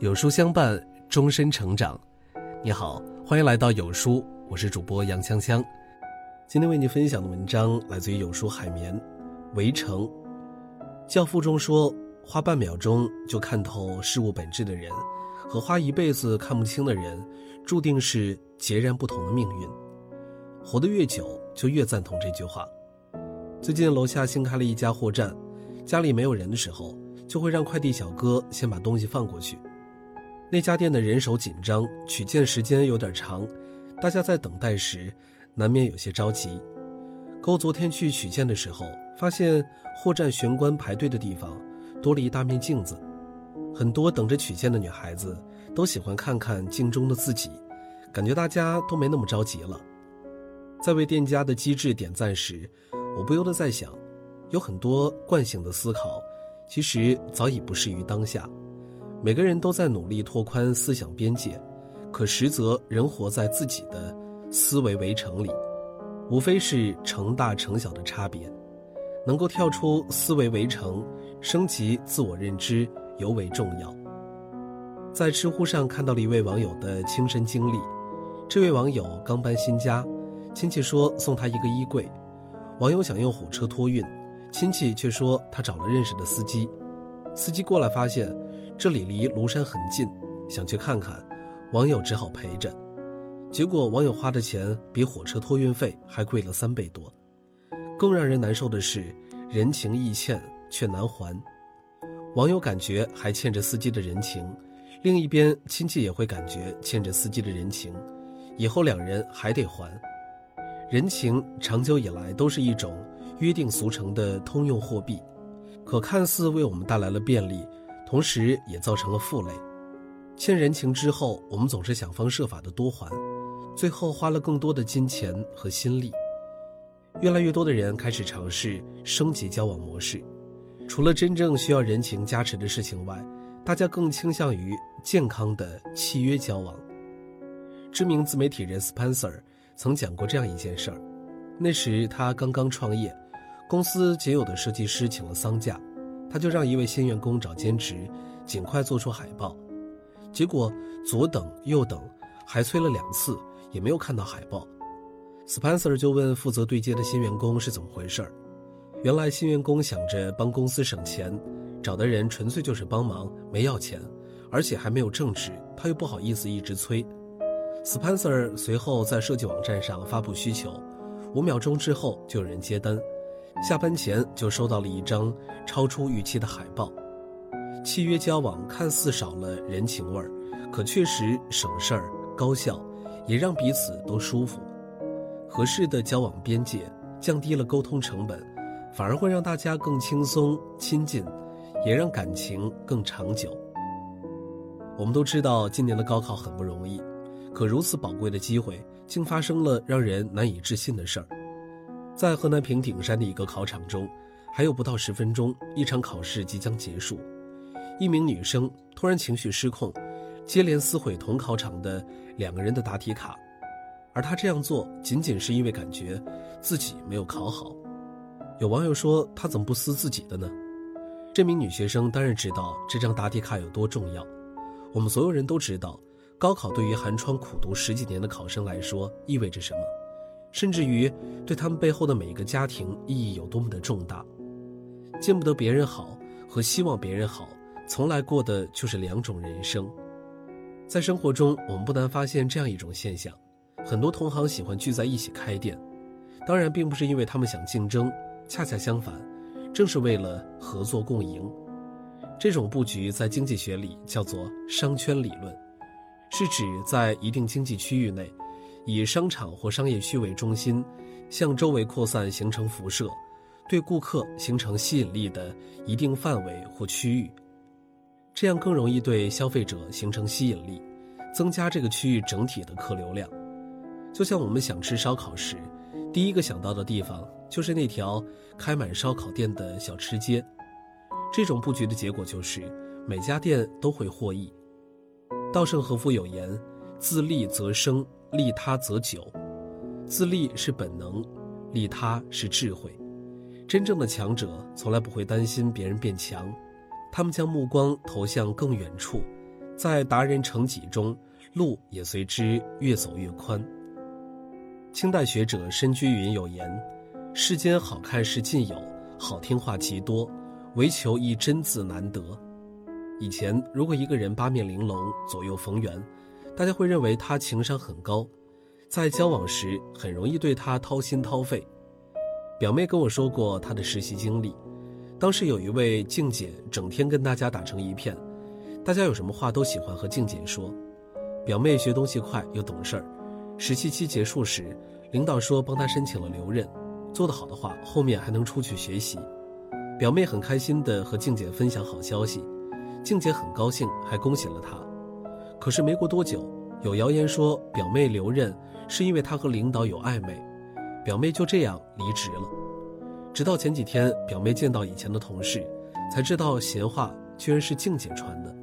有书相伴，终身成长。你好，欢迎来到有书，我是主播杨锵锵。今天为你分享的文章来自于有书海绵，《围城》。教父中说，花半秒钟就看透事物本质的人，和花一辈子看不清的人，注定是截然不同的命运。活得越久，就越赞同这句话。最近楼下新开了一家货站，家里没有人的时候。就会让快递小哥先把东西放过去。那家店的人手紧张，取件时间有点长，大家在等待时难免有些着急。勾昨天去取件的时候，发现货站玄关排队的地方多了一大面镜子，很多等着取件的女孩子都喜欢看看镜中的自己，感觉大家都没那么着急了。在为店家的机智点赞时，我不由得在想，有很多惯性的思考。其实早已不适于当下，每个人都在努力拓宽思想边界，可实则仍活在自己的思维围城里，无非是成大成小的差别。能够跳出思维围城，升级自我认知尤为重要。在知乎上看到了一位网友的亲身经历，这位网友刚搬新家，亲戚说送他一个衣柜，网友想用火车托运。亲戚却说他找了认识的司机，司机过来发现这里离庐山很近，想去看看，网友只好陪着。结果网友花的钱比火车托运费还贵了三倍多。更让人难受的是，人情易欠却难还。网友感觉还欠着司机的人情，另一边亲戚也会感觉欠着司机的人情，以后两人还得还。人情长久以来都是一种。约定俗成的通用货币，可看似为我们带来了便利，同时也造成了负累。欠人情之后，我们总是想方设法的多还，最后花了更多的金钱和心力。越来越多的人开始尝试升级交往模式，除了真正需要人情加持的事情外，大家更倾向于健康的契约交往。知名自媒体人 Spencer 曾讲过这样一件事儿，那时他刚刚创业。公司仅有的设计师请了丧假，他就让一位新员工找兼职，尽快做出海报。结果左等右等，还催了两次，也没有看到海报。Spencer 就问负责对接的新员工是怎么回事儿原来新员工想着帮公司省钱，找的人纯粹就是帮忙，没要钱，而且还没有正职，他又不好意思一直催。Spencer 随后在设计网站上发布需求，五秒钟之后就有人接单。下班前就收到了一张超出预期的海报，契约交往看似少了人情味儿，可确实省事儿、高效，也让彼此都舒服。合适的交往边界降低了沟通成本，反而会让大家更轻松亲近，也让感情更长久。我们都知道今年的高考很不容易，可如此宝贵的机会，竟发生了让人难以置信的事儿。在河南平顶山的一个考场中，还有不到十分钟，一场考试即将结束。一名女生突然情绪失控，接连撕毁同考场的两个人的答题卡，而她这样做仅仅是因为感觉自己没有考好。有网友说：“她怎么不撕自己的呢？”这名女学生当然知道这张答题卡有多重要。我们所有人都知道，高考对于寒窗苦读十几年的考生来说意味着什么。甚至于，对他们背后的每一个家庭意义有多么的重大。见不得别人好和希望别人好，从来过的就是两种人生。在生活中，我们不难发现这样一种现象：很多同行喜欢聚在一起开店，当然并不是因为他们想竞争，恰恰相反，正是为了合作共赢。这种布局在经济学里叫做商圈理论，是指在一定经济区域内。以商场或商业区为中心，向周围扩散形成辐射，对顾客形成吸引力的一定范围或区域，这样更容易对消费者形成吸引力，增加这个区域整体的客流量。就像我们想吃烧烤时，第一个想到的地方就是那条开满烧烤店的小吃街。这种布局的结果就是每家店都会获益。稻盛和夫有言：“自利则生。”利他则久，自利是本能，利他是智慧。真正的强者从来不会担心别人变强，他们将目光投向更远处，在达人成己中，路也随之越走越宽。清代学者申居云有言：“世间好看是尽有，好听话极多，唯求一真字难得。”以前，如果一个人八面玲珑、左右逢源，大家会认为他情商很高，在交往时很容易对他掏心掏肺。表妹跟我说过她的实习经历，当时有一位静姐整天跟大家打成一片，大家有什么话都喜欢和静姐说。表妹学东西快又懂事儿，实习期结束时，领导说帮她申请了留任，做得好的话后面还能出去学习。表妹很开心地和静姐分享好消息，静姐很高兴，还恭喜了她。可是没过多久，有谣言说表妹留任是因为她和领导有暧昧。表妹就这样离职了，直到前几天，表妹见到以前的同事，才知道闲话居然是静姐传的。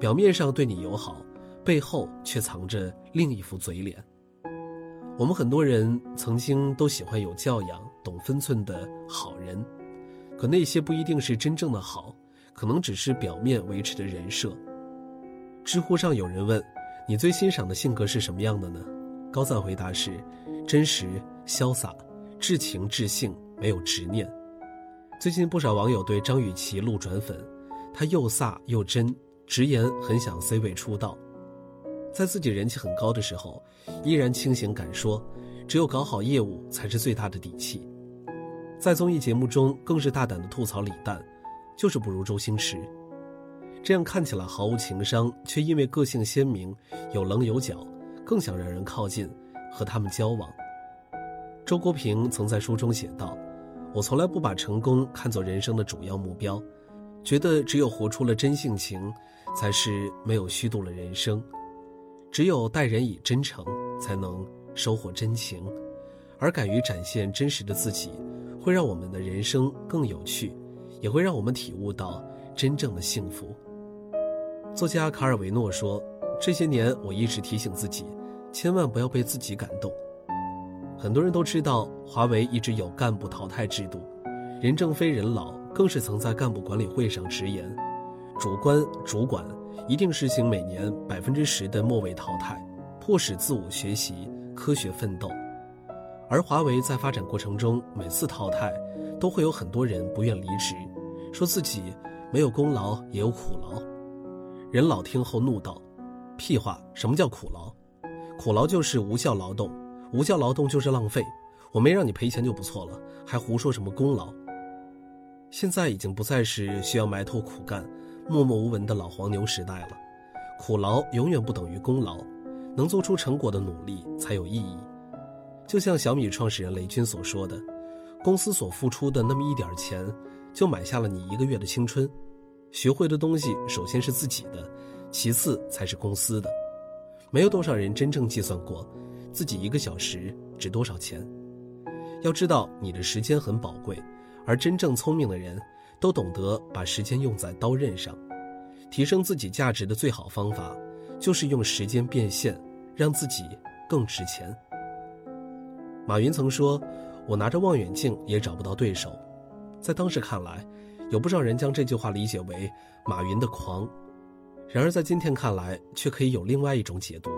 表面上对你友好，背后却藏着另一副嘴脸。我们很多人曾经都喜欢有教养、懂分寸的好人，可那些不一定是真正的好，可能只是表面维持的人设。知乎上有人问：“你最欣赏的性格是什么样的呢？”高赞回答是：真实。潇洒、至情至性，没有执念。最近不少网友对张雨绮路转粉，她又飒又真，直言很想 C 位出道。在自己人气很高的时候，依然清醒敢说，只有搞好业务才是最大的底气。在综艺节目中，更是大胆的吐槽李诞，就是不如周星驰。这样看起来毫无情商，却因为个性鲜明、有棱有角，更想让人靠近，和他们交往。周国平曾在书中写道：“我从来不把成功看作人生的主要目标，觉得只有活出了真性情，才是没有虚度了人生。只有待人以真诚，才能收获真情。而敢于展现真实的自己，会让我们的人生更有趣，也会让我们体悟到真正的幸福。”作家卡尔维诺说：“这些年，我一直提醒自己，千万不要被自己感动。”很多人都知道，华为一直有干部淘汰制度，任正非任老更是曾在干部管理会上直言，主观主管一定实行每年百分之十的末位淘汰，迫使自我学习、科学奋斗。而华为在发展过程中，每次淘汰都会有很多人不愿离职，说自己没有功劳也有苦劳。任老听后怒道：“屁话，什么叫苦劳？苦劳就是无效劳动。”无效劳动就是浪费，我没让你赔钱就不错了，还胡说什么功劳？现在已经不再是需要埋头苦干、默默无闻的老黄牛时代了，苦劳永远不等于功劳，能做出成果的努力才有意义。就像小米创始人雷军所说的，公司所付出的那么一点钱，就买下了你一个月的青春。学会的东西首先是自己的，其次才是公司的。没有多少人真正计算过。自己一个小时值多少钱？要知道你的时间很宝贵，而真正聪明的人都懂得把时间用在刀刃上。提升自己价值的最好方法，就是用时间变现，让自己更值钱。马云曾说：“我拿着望远镜也找不到对手。”在当时看来，有不少人将这句话理解为马云的狂，然而在今天看来，却可以有另外一种解读。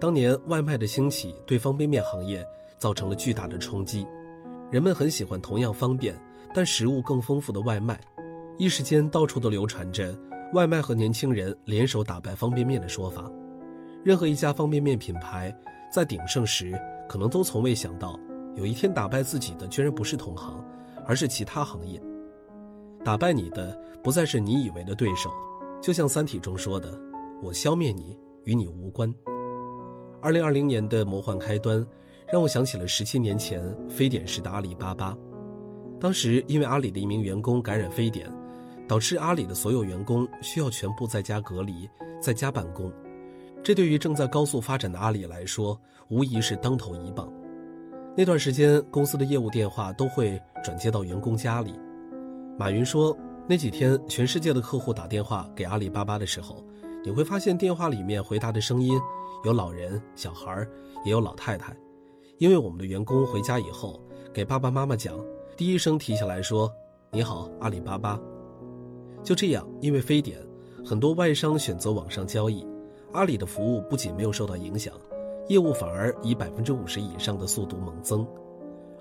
当年外卖的兴起对方便面行业造成了巨大的冲击，人们很喜欢同样方便但食物更丰富的外卖，一时间到处都流传着外卖和年轻人联手打败方便面的说法。任何一家方便面品牌在鼎盛时，可能都从未想到有一天打败自己的居然不是同行，而是其他行业。打败你的不再是你以为的对手，就像《三体》中说的：“我消灭你，与你无关。”二零二零年的魔幻开端，让我想起了十七年前非典时的阿里巴巴。当时因为阿里的一名员工感染非典，导致阿里的所有员工需要全部在家隔离、在家办公。这对于正在高速发展的阿里来说，无疑是当头一棒。那段时间，公司的业务电话都会转接到员工家里。马云说，那几天全世界的客户打电话给阿里巴巴的时候，你会发现电话里面回答的声音。有老人、小孩也有老太太，因为我们的员工回家以后给爸爸妈妈讲，第一声提起来说：“你好，阿里巴巴。”就这样，因为非典，很多外商选择网上交易，阿里的服务不仅没有受到影响，业务反而以百分之五十以上的速度猛增。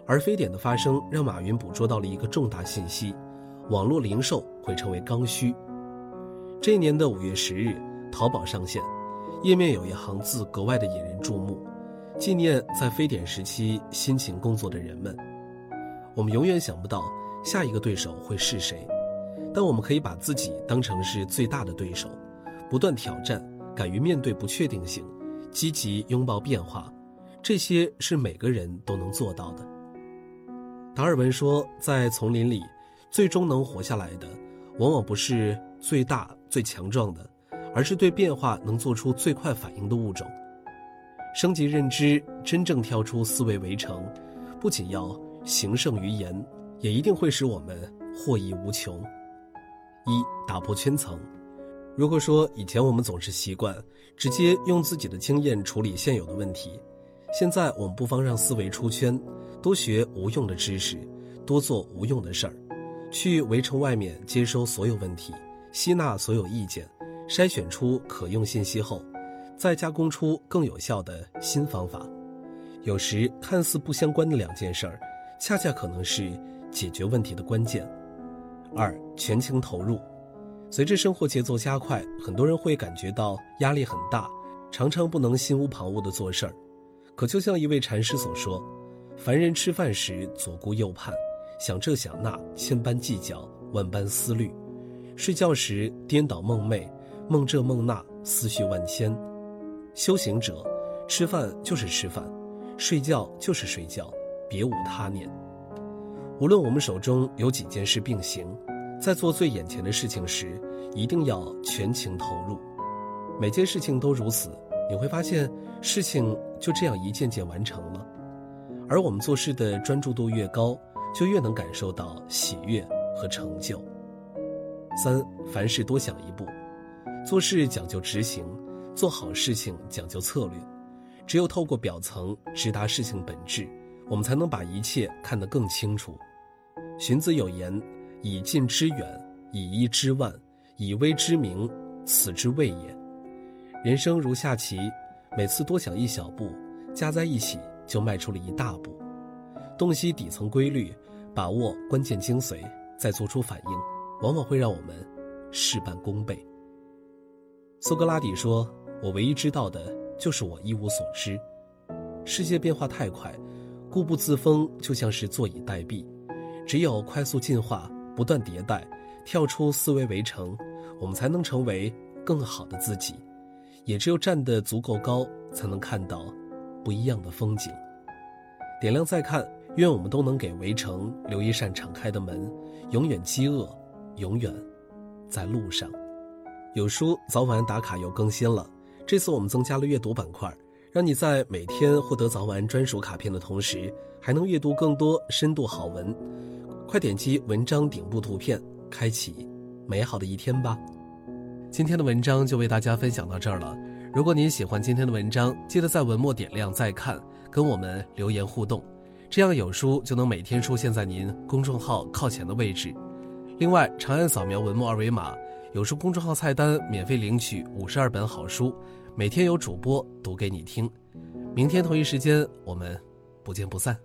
而非典的发生，让马云捕捉到了一个重大信息：网络零售会成为刚需。这一年的五月十日，淘宝上线，页面有一行字格外的引人注目，纪念在非典时期辛勤工作的人们。我们永远想不到下一个对手会是谁。但我们可以把自己当成是最大的对手，不断挑战，敢于面对不确定性，积极拥抱变化，这些是每个人都能做到的。达尔文说，在丛林里，最终能活下来的，往往不是最大最强壮的，而是对变化能做出最快反应的物种。升级认知，真正跳出思维围城，不仅要行胜于言，也一定会使我们获益无穷。一打破圈层。如果说以前我们总是习惯直接用自己的经验处理现有的问题，现在我们不妨让思维出圈，多学无用的知识，多做无用的事儿，去围城外面接收所有问题，吸纳所有意见，筛选出可用信息后，再加工出更有效的新方法。有时看似不相关的两件事儿，恰恰可能是解决问题的关键。二全情投入，随着生活节奏加快，很多人会感觉到压力很大，常常不能心无旁骛地做事儿。可就像一位禅师所说：“凡人吃饭时左顾右盼，想这想那，千般计较，万般思虑；睡觉时颠倒梦寐，梦这梦那，思绪万千。修行者，吃饭就是吃饭，睡觉就是睡觉，别无他念。”无论我们手中有几件事并行，在做最眼前的事情时，一定要全情投入。每件事情都如此，你会发现事情就这样一件件完成了。而我们做事的专注度越高，就越能感受到喜悦和成就。三，凡事多想一步，做事讲究执行，做好事情讲究策略。只有透过表层直达事情本质。我们才能把一切看得更清楚。荀子有言：“以近之远，以一知万，以微之名，此之谓也。”人生如下棋，每次多想一小步，加在一起就迈出了一大步。洞悉底层规律，把握关键精髓，再做出反应，往往会让我们事半功倍。苏格拉底说：“我唯一知道的就是我一无所知。”世界变化太快。固步自封就像是坐以待毙，只有快速进化、不断迭代、跳出思维围城，我们才能成为更好的自己。也只有站得足够高，才能看到不一样的风景。点亮再看，愿我们都能给围城留一扇敞开的门，永远饥饿，永远在路上。有书早晚打卡又更新了，这次我们增加了阅读板块。让你在每天获得早晚专属卡片的同时，还能阅读更多深度好文。快点击文章顶部图片，开启美好的一天吧。今天的文章就为大家分享到这儿了。如果您喜欢今天的文章，记得在文末点亮再看，跟我们留言互动，这样有书就能每天出现在您公众号靠前的位置。另外，长按扫描文末二维码，有书公众号菜单免费领取五十二本好书。每天有主播读给你听，明天同一时间我们不见不散。